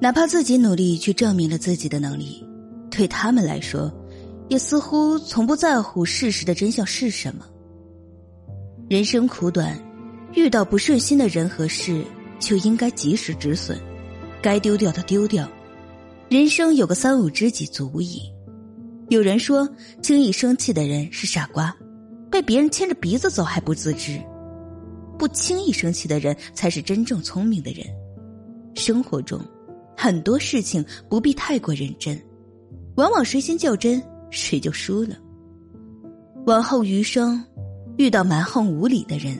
哪怕自己努力去证明了自己的能力，对他们来说，也似乎从不在乎事实的真相是什么。人生苦短，遇到不顺心的人和事，就应该及时止损，该丢掉的丢掉。人生有个三五知己足矣。有人说，轻易生气的人是傻瓜，被别人牵着鼻子走还不自知；不轻易生气的人才是真正聪明的人。生活中，很多事情不必太过认真，往往谁先较真，谁就输了。往后余生。遇到蛮横无理的人，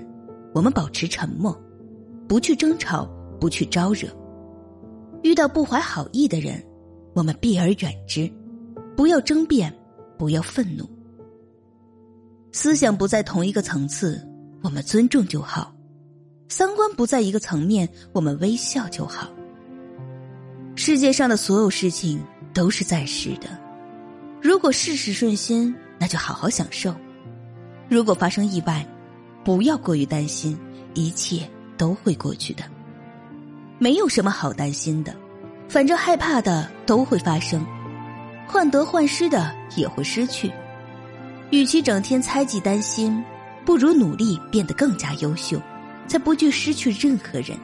我们保持沉默，不去争吵，不去招惹；遇到不怀好意的人，我们避而远之，不要争辩，不要愤怒。思想不在同一个层次，我们尊重就好；三观不在一个层面，我们微笑就好。世界上的所有事情都是暂时的，如果事事顺心，那就好好享受。如果发生意外，不要过于担心，一切都会过去的。没有什么好担心的，反正害怕的都会发生，患得患失的也会失去。与其整天猜忌担心，不如努力变得更加优秀，才不惧失去任何人。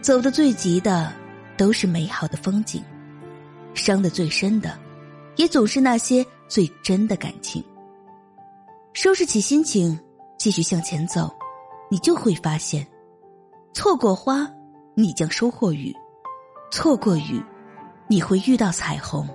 走得最急的都是美好的风景，伤的最深的，也总是那些最真的感情。收拾起心情，继续向前走，你就会发现，错过花，你将收获雨；错过雨，你会遇到彩虹。